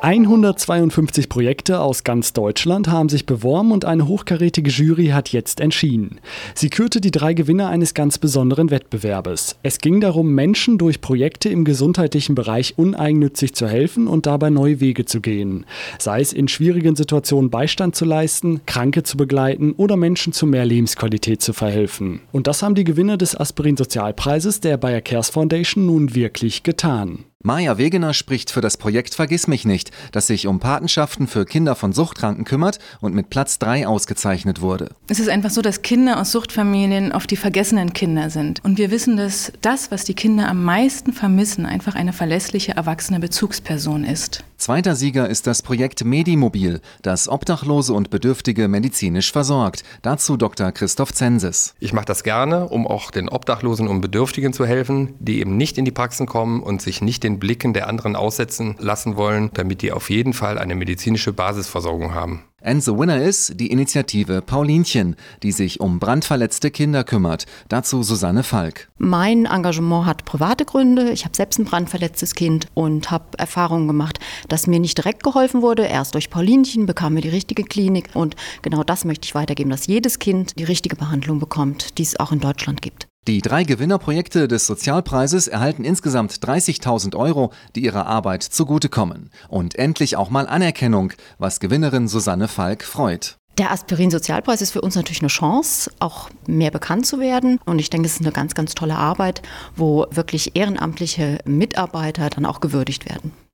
152 Projekte aus ganz Deutschland haben sich beworben und eine hochkarätige Jury hat jetzt entschieden. Sie kürte die drei Gewinner eines ganz besonderen Wettbewerbes. Es ging darum, Menschen durch Projekte im gesundheitlichen Bereich uneigennützig zu helfen und dabei neue Wege zu gehen. Sei es in schwierigen Situationen Beistand zu leisten, Kranke zu begleiten oder Menschen zu mehr Lebensqualität zu verhelfen. Und das haben die Gewinner des Aspirin Sozialpreises der Bayer Cares Foundation nun wirklich getan. Maja Wegener spricht für das Projekt Vergiss mich nicht, das sich um Patenschaften für Kinder von Suchtkranken kümmert und mit Platz 3 ausgezeichnet wurde. Es ist einfach so, dass Kinder aus Suchtfamilien oft die vergessenen Kinder sind. Und wir wissen, dass das, was die Kinder am meisten vermissen, einfach eine verlässliche erwachsene Bezugsperson ist. Zweiter Sieger ist das Projekt Medimobil, das Obdachlose und Bedürftige medizinisch versorgt. Dazu Dr. Christoph Zensis. Ich mache das gerne, um auch den Obdachlosen und Bedürftigen zu helfen, die eben nicht in die Praxen kommen und sich nicht den Blicken der anderen aussetzen lassen wollen, damit die auf jeden Fall eine medizinische Basisversorgung haben. And the winner ist die Initiative Paulinchen, die sich um brandverletzte Kinder kümmert. Dazu Susanne Falk. Mein Engagement hat private Gründe. Ich habe selbst ein brandverletztes Kind und habe Erfahrungen gemacht, dass mir nicht direkt geholfen wurde. Erst durch Paulinchen bekam mir die richtige Klinik und genau das möchte ich weitergeben, dass jedes Kind die richtige Behandlung bekommt, die es auch in Deutschland gibt. Die drei Gewinnerprojekte des Sozialpreises erhalten insgesamt 30.000 Euro, die ihrer Arbeit zugutekommen. Und endlich auch mal Anerkennung, was Gewinnerin Susanne Falk freut. Der Aspirin-Sozialpreis ist für uns natürlich eine Chance, auch mehr bekannt zu werden. Und ich denke, es ist eine ganz, ganz tolle Arbeit, wo wirklich ehrenamtliche Mitarbeiter dann auch gewürdigt werden.